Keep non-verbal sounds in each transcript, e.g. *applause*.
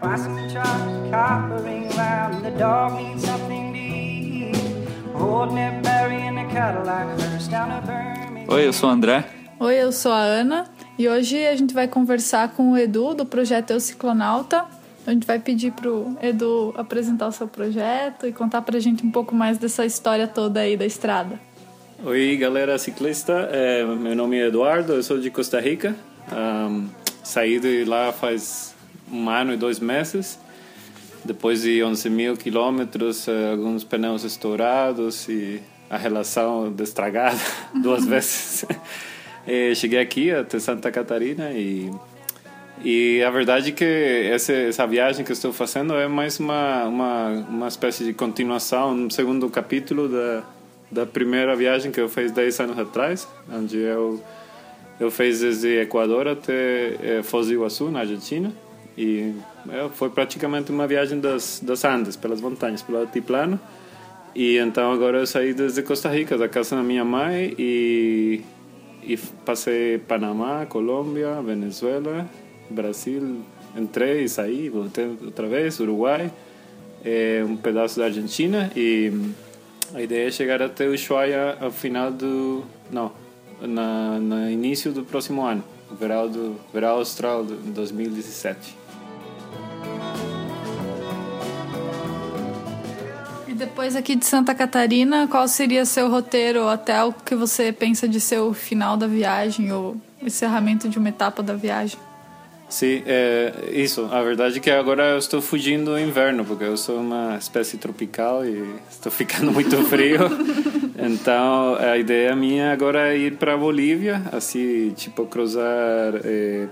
Some chocolate coppering round. The dog needs something to eat. Holding it Barry in a Cadillac hearse down to Birmingham. Oi, eu sou o André. Oi, eu sou a Ana e hoje a gente vai conversar com o Edu do projeto Eu Ciclonauta. A gente vai pedir pro Edu apresentar o seu projeto e contar pra gente um pouco mais dessa história toda aí da estrada. Oi, galera ciclista. É, meu nome é Eduardo, eu sou de Costa Rica. Um, saí de lá faz um ano e dois meses. Depois de 11 mil quilômetros, eh, alguns pneus estourados e a relação destragada *laughs* duas vezes. *laughs* Eh, cheguei aqui até Santa Catarina e e a verdade é que essa, essa viagem que estou fazendo é mais uma, uma, uma espécie de continuação, um segundo capítulo da, da primeira viagem que eu fiz 10 anos atrás, onde eu, eu fiz desde Equador até eh, Foz do Iguaçu, na Argentina. E é, foi praticamente uma viagem das, das Andes, pelas montanhas, pelo altiplano. E então agora eu saí desde Costa Rica, da casa da minha mãe, e, e passei Panamá, Colômbia, Venezuela, Brasil. Entrei e saí, voltei outra vez, Uruguai, é, um pedaço da Argentina. E a ideia é chegar até Ushuaia ao final do. Não, na, no início do próximo ano, verão, do, verão austral de 2017. Depois aqui de Santa Catarina, qual seria seu roteiro até o que você pensa de ser o final da viagem ou encerramento de uma etapa da viagem? Sim, é, isso. A verdade é que agora eu estou fugindo do inverno, porque eu sou uma espécie tropical e estou *laughs* ficando muito frio. então, a ideia minha agora é ir para Bolívia, assim, tipo, cruzar é,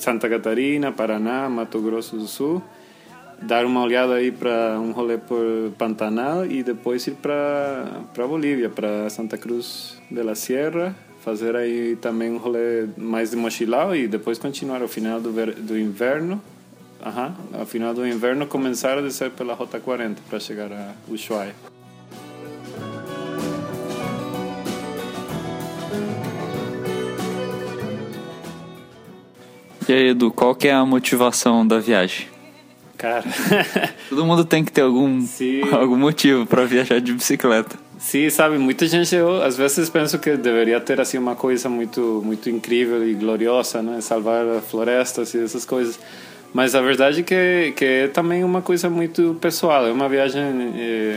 Santa Catarina, Paraná, Mato Grosso do Sul, dar uma olhada aí para um rolê por Pantanal e depois ir para para Bolívia, para Santa Cruz de la Sierra, fazer aí também um rolê mais de mochilão e depois continuar ao final do, ver, do inverno. Aham, ao final do inverno começar a descer pela Rota 40 para chegar a Ushuaia. E aí, Edu, qual que é a motivação da viagem? Cara, *laughs* Todo mundo tem que ter algum, Sim. algum motivo para viajar de bicicleta. Sim, sabe, muita gente, eu às vezes penso que deveria ter assim uma coisa muito muito incrível e gloriosa, né, salvar florestas e essas coisas. Mas a verdade é que, que é também uma coisa muito pessoal, é uma viagem,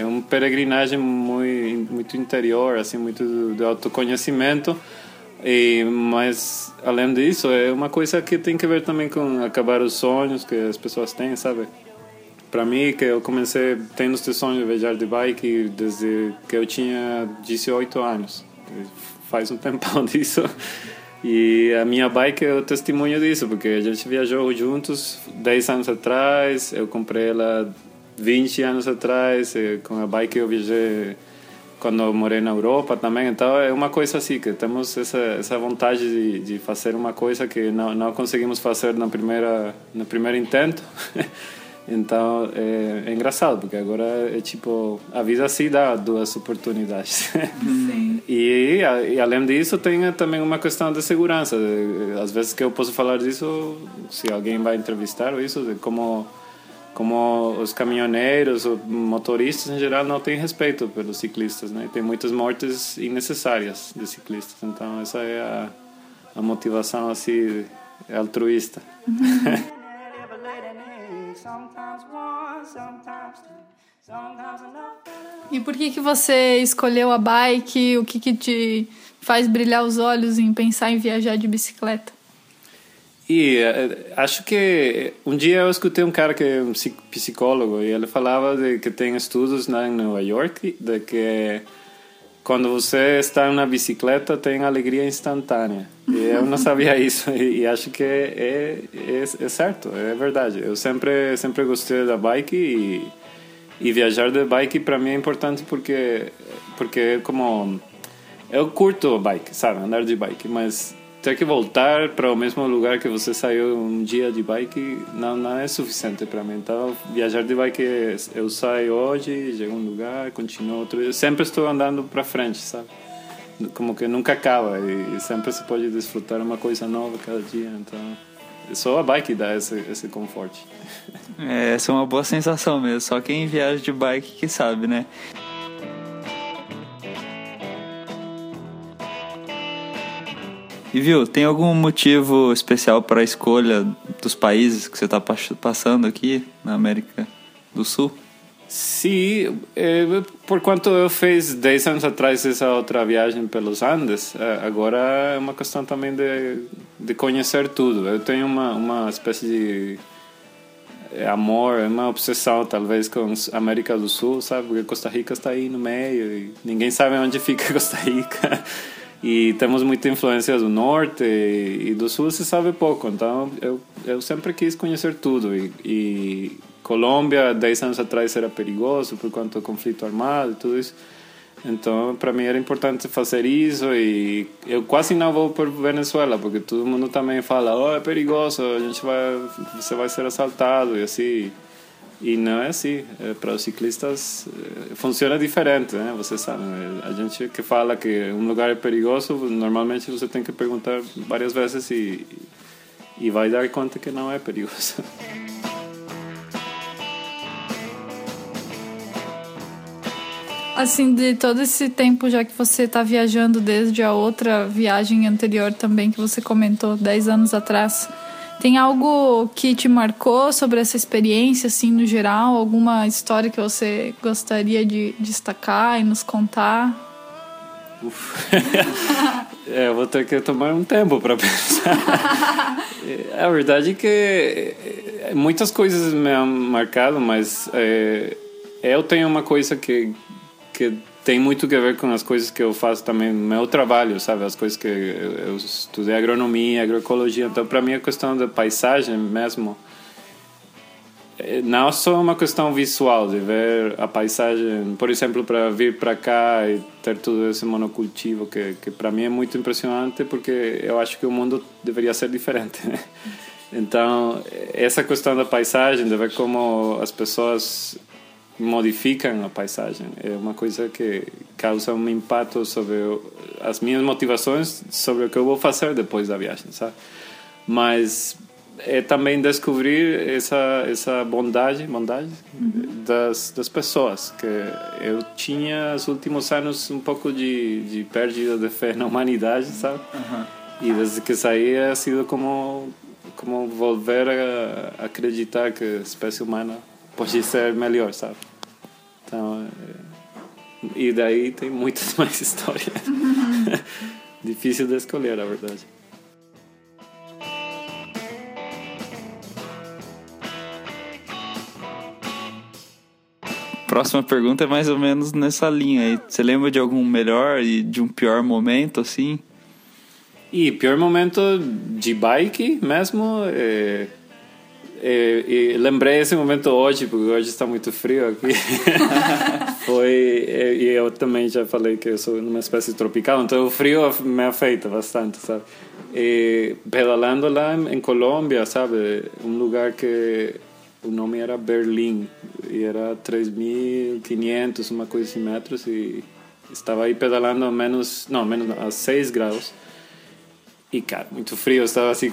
é uma peregrinagem muito muito interior, assim, muito de autoconhecimento. E mas além disso, é uma coisa que tem que ver também com acabar os sonhos que as pessoas têm, sabe? para mim que eu comecei tendo este sonho de viajar de bike desde que eu tinha 18 anos faz um *laughs* tempão disso e a minha bike é o testemunho disso porque a gente viajou juntos 10 anos atrás eu comprei ela 20 anos atrás com a bike eu viajei quando morei na Europa também então é uma coisa assim que temos essa essa vontade de, de fazer uma coisa que não não conseguimos fazer na primeira no primeiro intento *laughs* Então é, é, engraçado, porque agora é tipo, a vida se dá duas oportunidades. *laughs* Sim. e, e além disso, tem também uma questão de segurança. Às vezes que eu posso falar disso, se alguém vai entrevistar ou isso, de como, como os caminhoneiros, os motoristas em geral não têm respeito pelos ciclistas, né? Tem muitas mortes innecessárias de ciclistas. Então essa é a, a motivação assim altruísta. *laughs* E por que que você escolheu a bike? O que que te faz brilhar os olhos em pensar em viajar de bicicleta? E eh, acho que um dia eu escutei um cara que é um psi- psicólogo e ele falava de que tem estudos lá em Nova York de que quando você está na bicicleta tem alegria instantânea. E eu não sabia *laughs* isso e acho que é, é, é certo, é verdade. Eu sempre sempre gostei da bike e, e viajar de bike para mim é importante porque porque é como eu curto bike, sabe, andar de bike, mas ter que voltar para o mesmo lugar que você saiu um dia de bike não, não é suficiente para mim. Então, viajar de bike, eu saio hoje, chego um lugar, continuo outro. Eu sempre estou andando para frente, sabe? Como que nunca acaba e sempre se pode desfrutar uma coisa nova cada dia. Então, só a bike dá esse, esse conforto. É, essa é uma boa sensação mesmo. Só quem viaja de bike que sabe, né? E viu, tem algum motivo especial para a escolha dos países que você está passando aqui na América do Sul? Sim, eh, por quanto eu fiz 10 anos atrás essa outra viagem pelos Andes, eh, agora é uma questão também de, de conhecer tudo. Eu tenho uma, uma espécie de eh, amor, uma obsessão talvez com a América do Sul, sabe? Porque Costa Rica está aí no meio e ninguém sabe onde fica *laughs* Costa Rica. E temos muita influência do norte e, do sul se sabe pouco. Então eu, eu sempre quis conhecer tudo. E, e Colômbia, 10 anos atrás, era perigoso por conta do conflito armado e tudo isso. Então, para mim era importante fazer isso e eu quase não vou por Venezuela, porque todo mundo também fala, oh, é perigoso, a gente vai, você vai ser assaltado e assim. E não é assim. É, para os ciclistas é, funciona diferente, né? Você sabe. A gente que fala que um lugar é perigoso, normalmente você tem que perguntar várias vezes e, e vai dar conta que não é perigoso. *laughs* Assim, de todo esse tempo já que você está viajando, desde a outra viagem anterior também que você comentou, 10 anos atrás, tem algo que te marcou sobre essa experiência, assim, no geral? Alguma história que você gostaria de destacar e nos contar? *laughs* é, eu vou ter que tomar um tempo para *laughs* pensar. É, a verdade é que é, muitas coisas me marcado, mas é, eu tenho uma coisa que que tem muito a ver com as coisas que eu faço também no meu trabalho, sabe? As coisas que eu, eu estudei agronomia, agroecologia. Então, para mim, a questão da paisagem mesmo é, não só uma questão visual de ver a paisagem, por exemplo, para vir para cá e ter todo esse monocultivo que que para mim é muito impressionante porque eu acho que o mundo deveria ser diferente. Né? *laughs* Então, essa questão da paisagem, de ver como as pessoas modificam a paisagem. É uma coisa que causa um impacto sobre as minhas motivações, sobre o que eu vou fazer depois da viagem, sabe? Mas é também descobrir essa essa bondade, bondade uhum. das das pessoas que eu tinha nos últimos anos um pouco de de perda de fé na humanidade, sabe? Uhum. E desde que saí ha sido como como volver a acreditar que a espécie humana pode ser melhor, sabe? Então, é... e daí tem muitas *laughs* mais histórias. *laughs* Difícil de escolher, na verdade. Próxima pergunta é mais ou menos nessa linha aí. Você lembra de algum melhor e de um pior momento, assim? E pior momento de bike mesmo, é, e, e, lembrei esse momento hoje, porque hoje está muito frio aqui. *laughs* Foi, e, e, eu também já falei que eu sou numa espécie tropical, então o frio me afeta bastante, sabe? E pedalando lá em Colômbia, sabe? Um lugar que o nome era Berlim, e era 3.500, uma coisa assim, metros, e estava aí pedalando a menos, não, menos, a 6 graus. E, cara, muito frio, eu estava assim,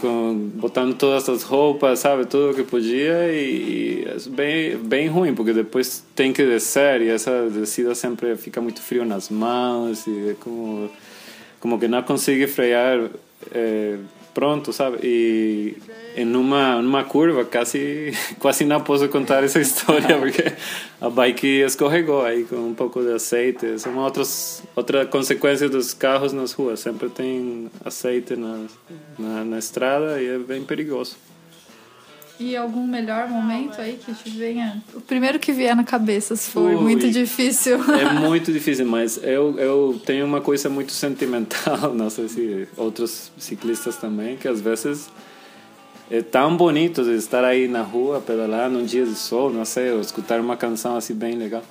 botando todas as roupas, sabe, tudo o que podia e, e é bem, ruim, porque depois tem que descer e essa descida sempre fica muito frio nas mãos e é como, como que não consegue frear é, pronto, sabe? E em uma, numa curva quase, *laughs* quase não posso contar essa história porque a bike escorregou aí com um pouco de azeite. São outras, outra consequência dos carros nas ruas. Sempre tem azeite na, na, na estrada e é bem perigoso. E algum melhor momento aí que te venha? O primeiro que vier na cabeça, se for Ui, muito difícil. É muito difícil, mas eu, eu tenho uma coisa muito *laughs* sentimental, não sei se outros ciclistas também, que às vezes é tão bonito de estar aí na rua, pedalar num dia de sol, não sei, ou escutar uma canção assim bem legal,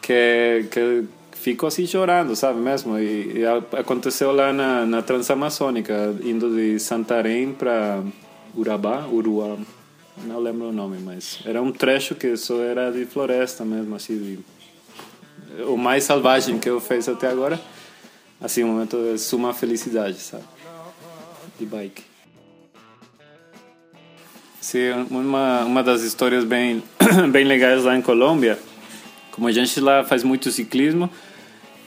que, que fico assim chorando, sabe mesmo? E, e aconteceu lá na, na Transamazônica, indo de Santarém para Urabá, Uruá não lembro o nome, mas era um trecho que só era de floresta mesmo, assim, de, o mais selvagem que eu fiz até agora. Assim, um momento de suma felicidade, sabe? De bike. Sim, uma, uma das histórias bem, *coughs* bem legais lá em Colômbia, como a gente lá faz muito ciclismo,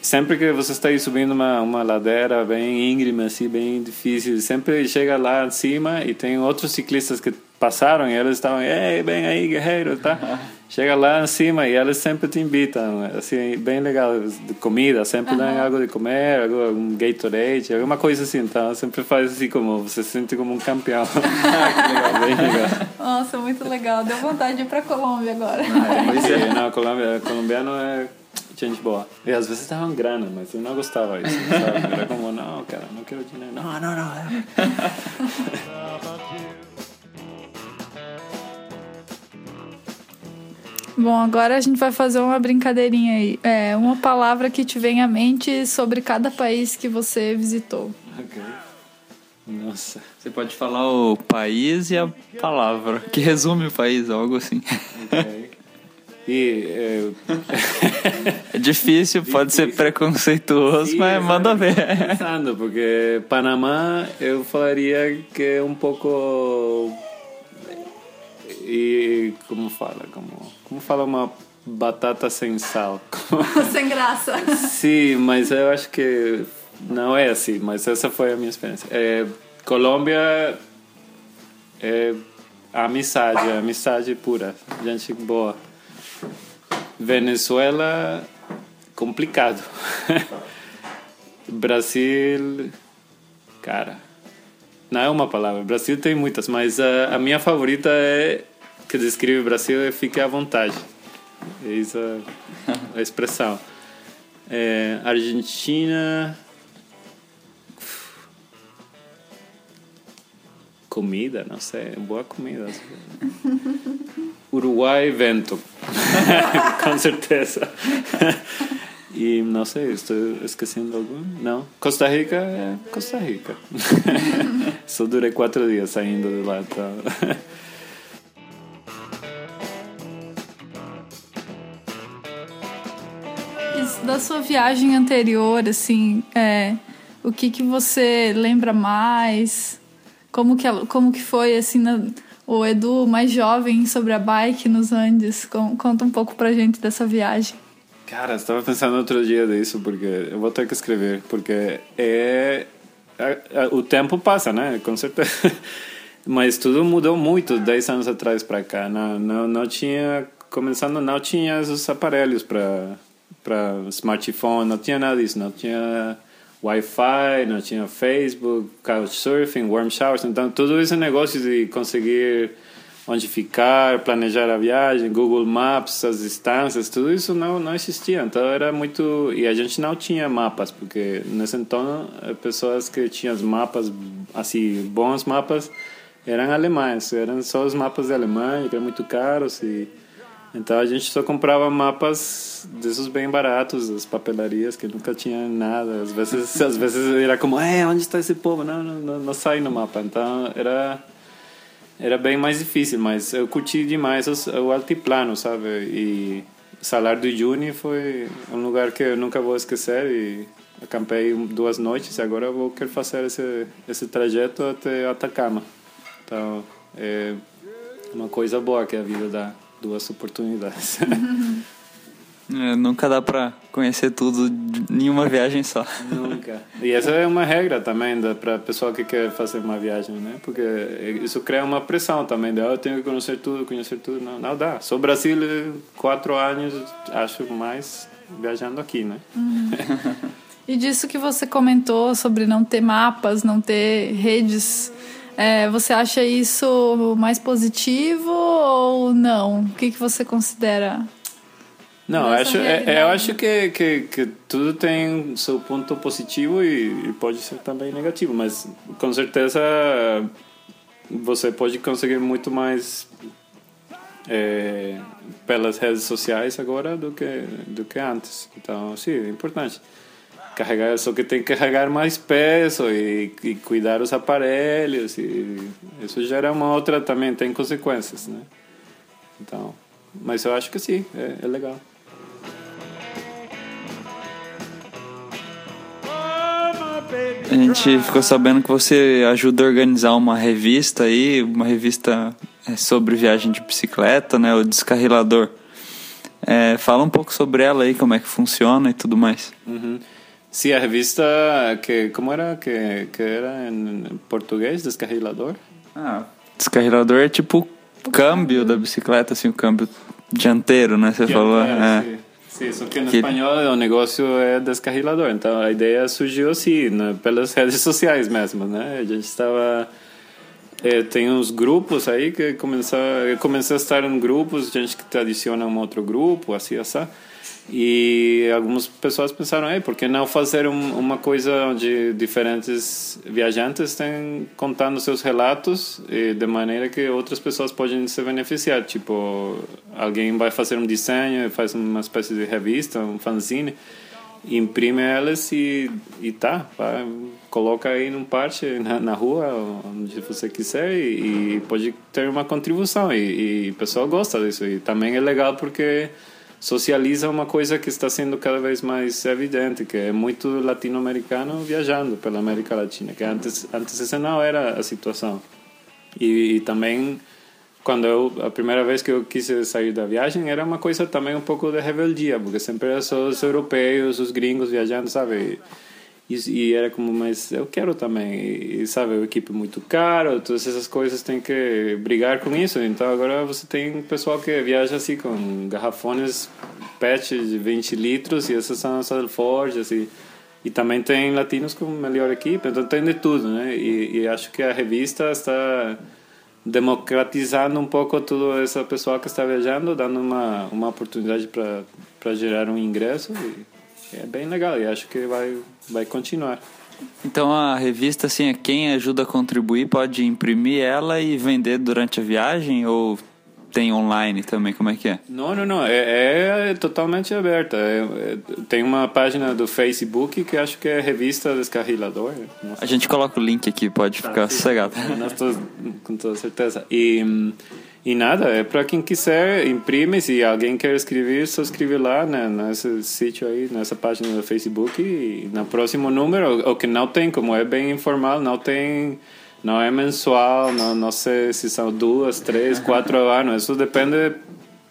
sempre que você está aí subindo uma, uma ladeira bem íngreme, assim, bem difícil, sempre chega lá em cima e tem outros ciclistas que passaram e eles estavam, ei, bem aí, guerreiro, tá? *laughs* Chega lá em cima e eles sempre te invitam, assim, bem legal, de comida, sempre dão algo de comer, algo, um Gatorade, alguma coisa assim, então sempre faz assim como, você se sente como um campeão. *laughs* *laughs* legal, bem legal. Nossa, muito legal. Deu vontade de ir pra Colômbia agora. Pois é, não, Colômbia, colombiano é gente boa. E às vezes davam grana, mas eu não gostava disso, sabe? Era como, não, cara, não quero dinheiro. Não, não, não. Bom, agora a gente vai fazer uma brincadeirinha aí. É, uma palavra que te vem à mente sobre cada país que você visitou. Ok. Nossa. Você pode falar o país e a palavra, que resume o país, algo assim. Ok. E é, *laughs* É difícil, pode ser preconceituoso, mas manda ver. Pensando, porque Panamá eu falaria que é um pouco e como fala, como como fala uma batata sem sal. *laughs* Sem graça. Sim, mas eu acho que não é assim, mas essa foi a minha experiência. É, Colômbia é amizade, amizade pura, gente boa. Venezuela, complicado. *laughs* Brasil, cara, não é uma palavra. Brasil tem muitas, mas a, a minha favorita é que descreve o Brasil é fique à vontade. É isso a, a expressão. É, Argentina. Comida, não sei, boa comida. Uruguai, vento. *laughs* Com certeza. E não sei, estou esquecendo algum? Não. Costa Rica é Costa Rica. *laughs* Só durei quatro dias saindo de lá. Então. Sua viagem anterior, assim, é, o que que você lembra mais? Como que, ela- como que foi, assim, na- o Edu mais jovem sobre a bike nos Andes? Con- Conta um pouco pra gente dessa viagem. Cara, estava pensando outro dia disso, porque eu vou ter que escrever, porque é. a- a- o tempo passa, né? Com certeza. *laughs* Mas tudo mudou muito 10 anos atrás para cá. Não, não, não tinha. Começando, não tinha os aparelhos para para smartphone, não tinha nada disso. Não tinha Wi-Fi, não tinha Facebook, Couchsurfing, Warm Showers. Então, tudo esse negócio de conseguir onde ficar, planejar a viagem, Google Maps, as distâncias, tudo isso não não existia. Então era muito e a gente não tinha mapas porque nesse então eh, pessoas que tinham mapas assim bons mapas eram alemães, eram só os mapas de Alemanha que eram muito caros e então a gente só comprava mapas desses bem baratos, das papelarias que nunca tinha nada. Às vezes, às vezes era como, é, onde está esse povo? Não, não, não, não sai no mapa. Então era era bem mais difícil, mas eu curti demais os, o altiplano, sabe? E Salar do Uyuni foi um lugar que eu nunca vou esquecer e acampei duas noites e agora eu vou querer fazer esse esse trajeto até Atacama. Então é uma coisa boa que a vida dá duas oportunidades. *laughs* É, nunca dá pra conhecer tudo em uma viagem só. *laughs* Nunca. E essa é uma regra também para pessoa que quer fazer uma viagem, né? Porque isso cria uma pressão também. De, ah, eu tenho que conhecer tudo, conhecer tudo. Não, não dá. Sou Brasil quatro anos, acho mais viajando aqui, né? *laughs* E disso que você comentou sobre não ter mapas, não ter redes, é, você acha isso mais positivo ou não? O que, que você considera? Não, eu acho, é- realidade. eu acho que, que, que tudo tem seu ponto positivo e, e pode ser também negativo, mas com certeza você pode conseguir muito mais é, pelas redes sociais agora do que do que antes. Então, sim, é importante. Carregar, só que tem que carregar mais peso e, e cuidar os aparelhos e isso gera uma outra também tem consequências, né? Então, mas eu acho que sim, é, é legal. A gente ficou sabendo que você ajuda a organizar uma revista aí, uma revista é, sobre viagem de bicicleta, né? O Descarrilador. É, fala um pouco sobre ela aí, como é que funciona e tudo mais. Uhum. Sim, a revista que como era que, que era em português, Descarrilador? Ah, descarrilador é tipo o câmbio da bicicleta, assim, o câmbio dianteiro, né? Você falou. É. Sim. Sim, só que no Que- espanhol o negócio é descarrilador. Então a ideia surgiu assim, né, pelas *laughs* redes sociais mesmo, né? A gente estava eh, tem uns grupos aí que começou, eu comecei a estar em grupos, gente que te adiciona a um outro grupo, assim, assim. E algumas pessoas pensaram, Ei, por que não fazer um, uma coisa onde diferentes viajantes têm contando seus relatos de maneira que outras pessoas podem se beneficiar. Tipo, alguém vai fazer um desenho, faz uma espécie de revista, um fanzine, imprime elas e, e tá, vai, coloca aí num parte na, na rua, onde você quiser e, e pode ter uma contribuição e, e o pessoal gosta disso e também é legal porque socializa uma coisa que está sendo cada vez mais evidente, que é muito latino-americano viajando pela América Latina, que antes antes essa não era a situação. E, e também quando eu a primeira vez que eu quis sair da viagem era uma coisa também um pouco de rebeldia, porque sempre era só os europeus, os gringos viajando, sabe? E, e era como, mas eu quero também, e, e sabe, o equipe muito caro, todas essas coisas tem que brigar com isso. Então agora você tem pessoal que viaja assim com garrafones PET de 20 litros e essas são as Alforjas assim. E também tem latinos com melhor equipe, então tem de tudo, né? E, e acho que a revista está democratizando um pouco toda essa pessoa que está viajando, dando uma uma oportunidade para gerar um ingresso e é bem legal e acho que vai vai continuar. Então a revista, assim, é quem ajuda a contribuir pode imprimir ela e vender durante a viagem ou tem online também? Como é que é? Não, não, não. É, é totalmente aberta. É- é- tem uma página do Facebook que acho que é Revista Descarrilador. A gente coloca o link aqui, pode ficar sossegado. Com toda certeza. E, hum, e nada, é para quem quiser, imprime. Se alguém quer escrever, só escreve lá né, nesse sítio aí, nessa página do Facebook. E no próximo número, o que não tem, como é bem informal, não tem. Não é mensual, não, não sei se são duas, três, quatro anos. Isso depende.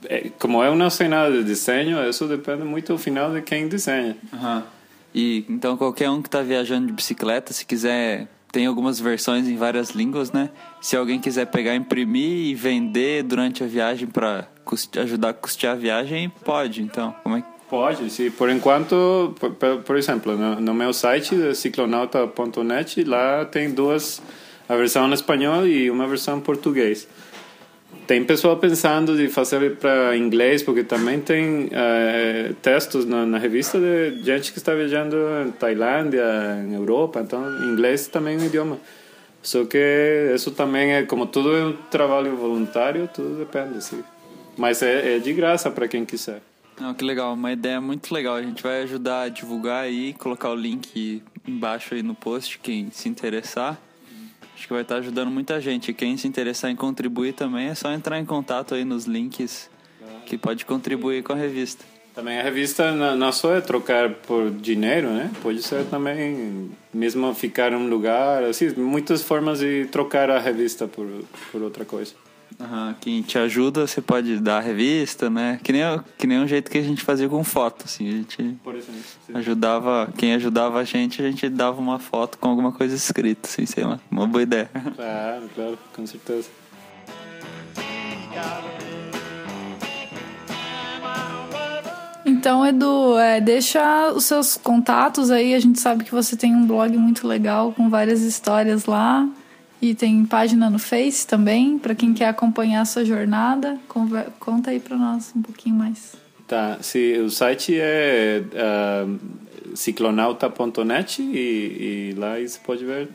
é, Como eu não sei nada de desenho, isso depende muito ao final de quem desenha. E então qualquer um que está viajando de bicicleta, se quiser, tem algumas versões em várias línguas, né? Se alguém quiser pegar, imprimir e vender durante a viagem para ajudar a custear a viagem, pode. Então, como é que Pode, sim. Por enquanto, por, por- exemplo, no, no meu site, ciclonauta.net, lá tem duas, a versão em espanhol e uma versão em português. Tem pessoal pensando de fazer para inglês, porque também tem eh, textos na, na revista de gente que está viajando em Tailândia, em Europa, então inglês também é um idioma. Só que isso também é, como tudo é um trabalho voluntário, tudo depende, sim. Mas é, é de graça para quem quiser. Não, que legal, uma ideia muito legal. A gente vai ajudar a divulgar aí, colocar o link embaixo aí no post, quem se interessar. Acho que vai estar ajudando muita gente. Quem se interessar em contribuir também é só entrar em contato aí nos links que pode contribuir com a revista. Também a revista não só é trocar por dinheiro, né? Pode ser também mesmo ficar em um lugar, assim, muitas formas de trocar a revista por por outra coisa. Aham, quem te ajuda, você pode dar a revista, né? Que nem, que nem um jeito que a gente fazia com foto, assim. A gente Por exemplo. ajudava, quem ajudava a gente, a gente dava uma foto com alguma coisa escrita, assim, sei lá. Uma boa ideia. *laughs* Claro, claro, com certeza. Então, Edu, é, deixa os seus contatos aí. A gente sabe que você tem um blog muito legal com várias histórias lá. E tem página no Face também, para quem quer acompanhar a sua jornada. Conver- Conta aí para nós um pouquinho mais. Tá, sim, o site é uh, ciclonauta.net e, e lá você pode ver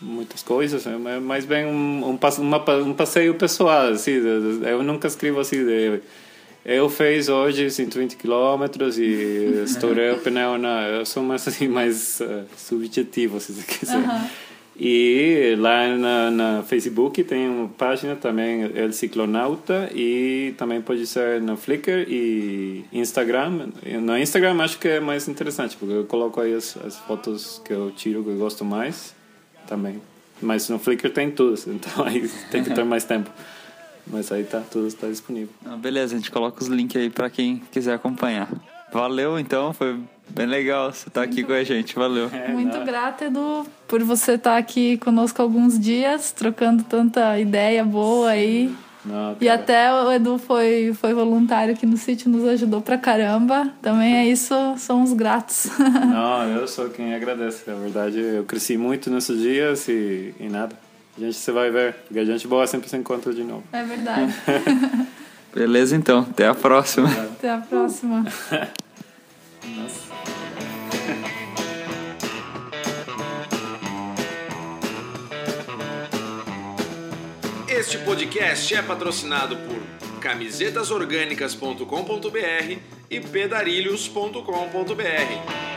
muitas coisas, é mais bem um, um, uma, um passeio pessoal, assim, eu nunca escrevo assim, de, eu fiz hoje 120 quilômetros e estourei o pneu, não, eu sou mais assim, mais uh, subjetivo, se você quiser. E lá na, na Facebook tem uma página também, El Ciclonauta, e também pode ser no Flickr e Instagram. No Instagram acho que é mais interessante, porque eu coloco aí as, as fotos que eu tiro, que eu gosto mais também. Mas no Flickr tem tudo, *laughs* então aí tem que ter mais tempo. Mas aí tá, tudo está disponível. Ah, beleza, a gente coloca os links aí para quem quiser acompanhar. Valeu, então, foi bem legal você estar tá aqui com a gente, valeu. É, Muito não. grata, Edu, por você estar tá aqui conosco alguns dias, trocando tanta ideia boa aí. Não, e até o Edu foi, foi voluntário aqui no sítio, nos ajudou pra caramba. Também é isso, somos gratos. *laughs* Não, eu sou quem agradece. Na verdade, eu cresci muito nesses dias e, e nada. A gente você vai ver, porque a gente boa sempre se encontra de novo. É verdade. *laughs* Beleza, então. Até a próxima. Até a próxima. Nossa. Este podcast é patrocinado por camisetasorgânicas.com.br e pedarilhos.com.br.